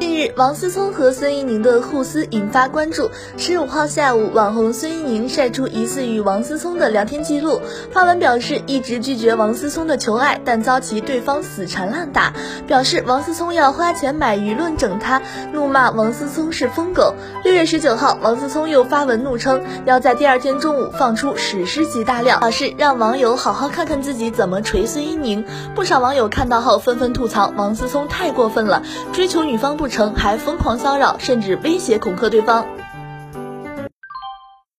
近日，王思聪和孙一宁的互撕引发关注。十五号下午，网红孙一宁晒出疑似与王思聪的聊天记录，发文表示一直拒绝王思聪的求爱，但遭其对方死缠烂打，表示王思聪要花钱买舆论整他，怒骂王思聪是疯狗。六月十九号，王思聪又发文怒称要在第二天中午放出史诗级大料，表示让网友好好看看自己怎么锤孙一宁。不少网友看到后纷纷吐槽王思聪太过分了，追求女方不。成还疯狂骚扰，甚至威胁恐吓对方。